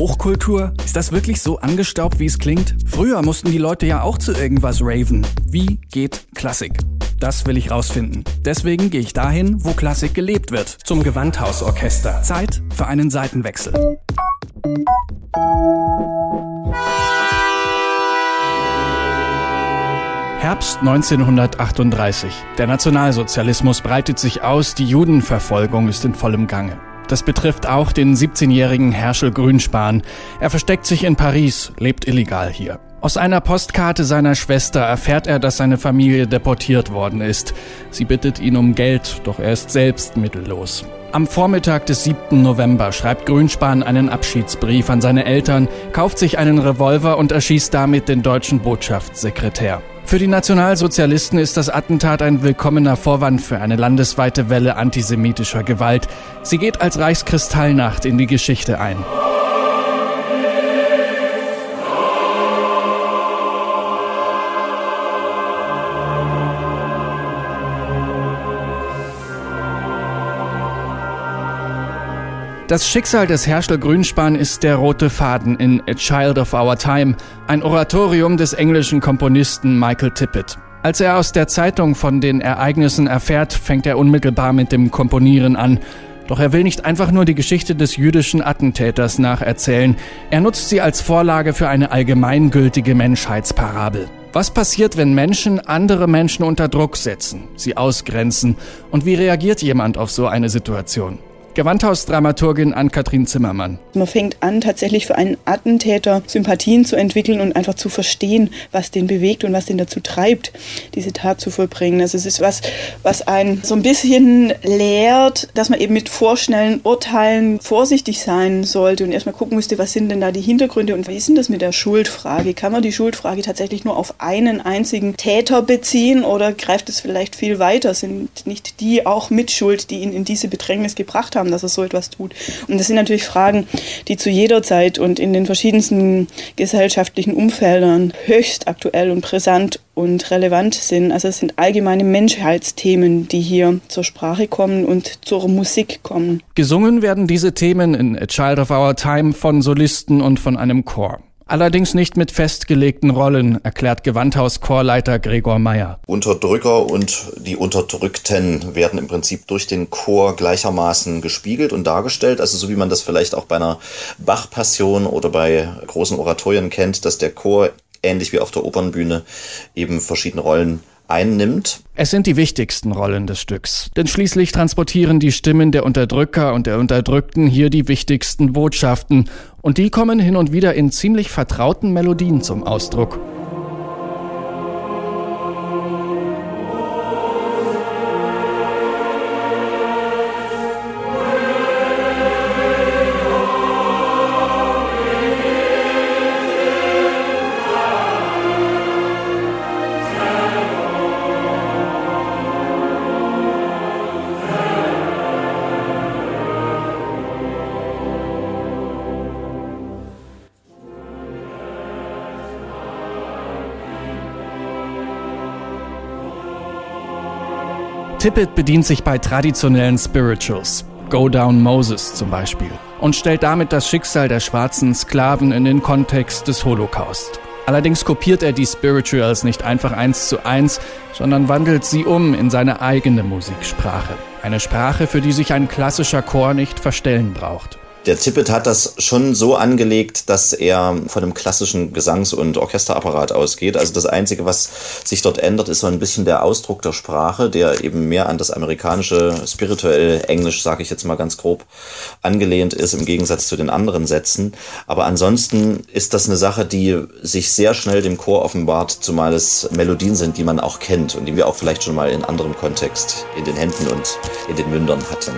Hochkultur? Ist das wirklich so angestaubt, wie es klingt? Früher mussten die Leute ja auch zu irgendwas raven. Wie geht Klassik? Das will ich rausfinden. Deswegen gehe ich dahin, wo Klassik gelebt wird. Zum Gewandhausorchester. Zeit für einen Seitenwechsel. Herbst 1938. Der Nationalsozialismus breitet sich aus, die Judenverfolgung ist in vollem Gange. Das betrifft auch den 17-jährigen Herschel Grünspan. Er versteckt sich in Paris, lebt illegal hier. Aus einer Postkarte seiner Schwester erfährt er, dass seine Familie deportiert worden ist. Sie bittet ihn um Geld, doch er ist selbst mittellos. Am Vormittag des 7. November schreibt Grünspan einen Abschiedsbrief an seine Eltern, kauft sich einen Revolver und erschießt damit den deutschen Botschaftssekretär. Für die Nationalsozialisten ist das Attentat ein willkommener Vorwand für eine landesweite Welle antisemitischer Gewalt. Sie geht als Reichskristallnacht in die Geschichte ein. Das Schicksal des Herschel Grünspan ist der rote Faden in A Child of Our Time, ein Oratorium des englischen Komponisten Michael Tippett. Als er aus der Zeitung von den Ereignissen erfährt, fängt er unmittelbar mit dem Komponieren an. Doch er will nicht einfach nur die Geschichte des jüdischen Attentäters nacherzählen, er nutzt sie als Vorlage für eine allgemeingültige Menschheitsparabel. Was passiert, wenn Menschen andere Menschen unter Druck setzen, sie ausgrenzen? Und wie reagiert jemand auf so eine Situation? Gewandhausdramaturgin Ann-Kathrin Zimmermann. Man fängt an, tatsächlich für einen Attentäter Sympathien zu entwickeln und einfach zu verstehen, was den bewegt und was den dazu treibt, diese Tat zu vollbringen. Also es ist was, was einen so ein bisschen lehrt, dass man eben mit vorschnellen Urteilen vorsichtig sein sollte und erstmal gucken müsste, was sind denn da die Hintergründe und wie ist denn das mit der Schuldfrage? Kann man die Schuldfrage tatsächlich nur auf einen einzigen Täter beziehen oder greift es vielleicht viel weiter? Sind nicht die auch mit Schuld, die ihn in diese Bedrängnis gebracht haben? Haben, dass er so etwas tut. Und das sind natürlich Fragen, die zu jeder Zeit und in den verschiedensten gesellschaftlichen Umfeldern höchst aktuell und brisant und relevant sind. Also es sind allgemeine Menschheitsthemen, die hier zur Sprache kommen und zur Musik kommen. Gesungen werden diese Themen in A Child of Our Time von Solisten und von einem Chor. Allerdings nicht mit festgelegten Rollen, erklärt Gewandhaus-Chorleiter Gregor Meyer. Unterdrücker und die Unterdrückten werden im Prinzip durch den Chor gleichermaßen gespiegelt und dargestellt. Also so wie man das vielleicht auch bei einer Bach-Passion oder bei großen Oratorien kennt, dass der Chor ähnlich wie auf der Opernbühne eben verschiedene Rollen einnimmt. Es sind die wichtigsten Rollen des Stücks, denn schließlich transportieren die Stimmen der Unterdrücker und der Unterdrückten hier die wichtigsten Botschaften, und die kommen hin und wieder in ziemlich vertrauten Melodien zum Ausdruck. Tippett bedient sich bei traditionellen Spirituals, Go Down Moses zum Beispiel, und stellt damit das Schicksal der schwarzen Sklaven in den Kontext des Holocaust. Allerdings kopiert er die Spirituals nicht einfach eins zu eins, sondern wandelt sie um in seine eigene Musiksprache. Eine Sprache, für die sich ein klassischer Chor nicht verstellen braucht. Der Tippett hat das schon so angelegt, dass er von einem klassischen Gesangs- und Orchesterapparat ausgeht. Also das Einzige, was sich dort ändert, ist so ein bisschen der Ausdruck der Sprache, der eben mehr an das amerikanische spirituell Englisch, sage ich jetzt mal ganz grob, angelehnt ist im Gegensatz zu den anderen Sätzen. Aber ansonsten ist das eine Sache, die sich sehr schnell dem Chor offenbart, zumal es Melodien sind, die man auch kennt und die wir auch vielleicht schon mal in anderem Kontext in den Händen und in den Mündern hatten.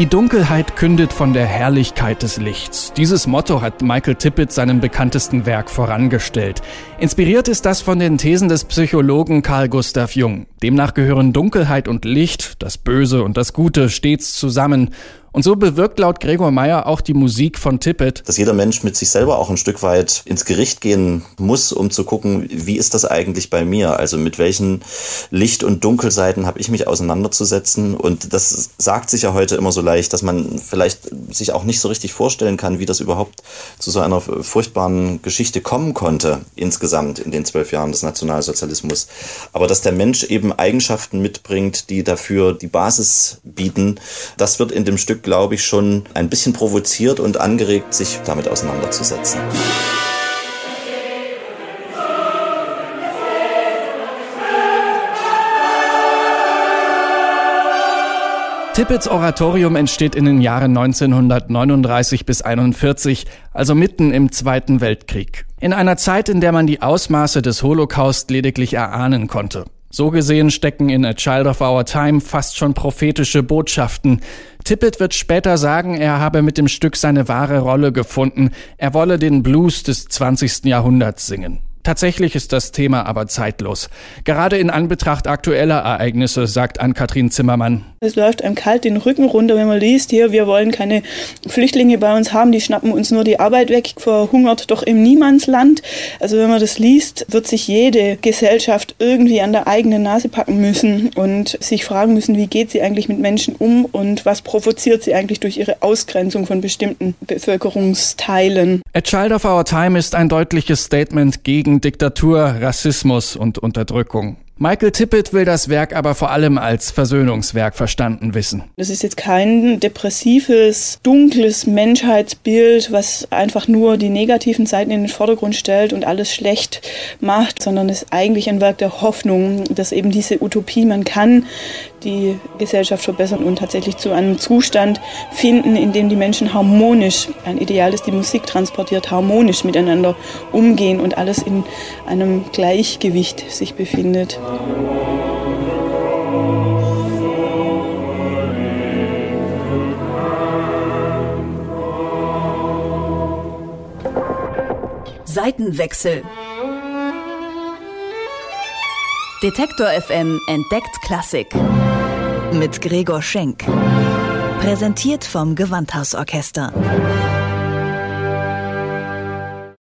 Die Dunkelheit kündet von der Herrlichkeit des Lichts. Dieses Motto hat Michael Tippett seinem bekanntesten Werk vorangestellt. Inspiriert ist das von den Thesen des Psychologen Carl Gustav Jung. Demnach gehören Dunkelheit und Licht, das Böse und das Gute stets zusammen. Und so bewirkt laut Gregor Meyer auch die Musik von Tippett, dass jeder Mensch mit sich selber auch ein Stück weit ins Gericht gehen muss, um zu gucken, wie ist das eigentlich bei mir? Also mit welchen Licht- und Dunkelseiten habe ich mich auseinanderzusetzen? Und das sagt sich ja heute immer so leicht, dass man vielleicht sich auch nicht so richtig vorstellen kann, wie das überhaupt zu so einer furchtbaren Geschichte kommen konnte, insgesamt in den zwölf Jahren des Nationalsozialismus. Aber dass der Mensch eben Eigenschaften mitbringt, die dafür die Basis bieten, das wird in dem Stück glaube ich, schon ein bisschen provoziert und angeregt, sich damit auseinanderzusetzen. Tippets Oratorium entsteht in den Jahren 1939 bis 41, also mitten im Zweiten Weltkrieg. In einer Zeit, in der man die Ausmaße des Holocaust lediglich erahnen konnte. So gesehen stecken in A Child of Our Time fast schon prophetische Botschaften. Tippett wird später sagen, er habe mit dem Stück seine wahre Rolle gefunden. Er wolle den Blues des 20. Jahrhunderts singen. Tatsächlich ist das Thema aber zeitlos. Gerade in Anbetracht aktueller Ereignisse, sagt Ann-Kathrin Zimmermann. Es läuft einem kalt den Rücken runter, wenn man liest, hier, wir wollen keine Flüchtlinge bei uns haben, die schnappen uns nur die Arbeit weg, verhungert doch im Niemandsland. Also wenn man das liest, wird sich jede Gesellschaft irgendwie an der eigenen Nase packen müssen und sich fragen müssen, wie geht sie eigentlich mit Menschen um und was provoziert sie eigentlich durch ihre Ausgrenzung von bestimmten Bevölkerungsteilen. A Child of Our Time ist ein deutliches Statement gegen Diktatur, Rassismus und Unterdrückung. Michael Tippett will das Werk aber vor allem als Versöhnungswerk verstanden wissen. Das ist jetzt kein depressives, dunkles Menschheitsbild, was einfach nur die negativen Seiten in den Vordergrund stellt und alles schlecht macht, sondern es ist eigentlich ein Werk der Hoffnung, dass eben diese Utopie, man kann die Gesellschaft verbessern und tatsächlich zu einem Zustand finden, in dem die Menschen harmonisch, ein Ideal, das die Musik transportiert, harmonisch miteinander umgehen und alles in einem Gleichgewicht sich befindet. Seitenwechsel. Detektor FM entdeckt Klassik. Mit Gregor Schenk. Präsentiert vom Gewandhausorchester.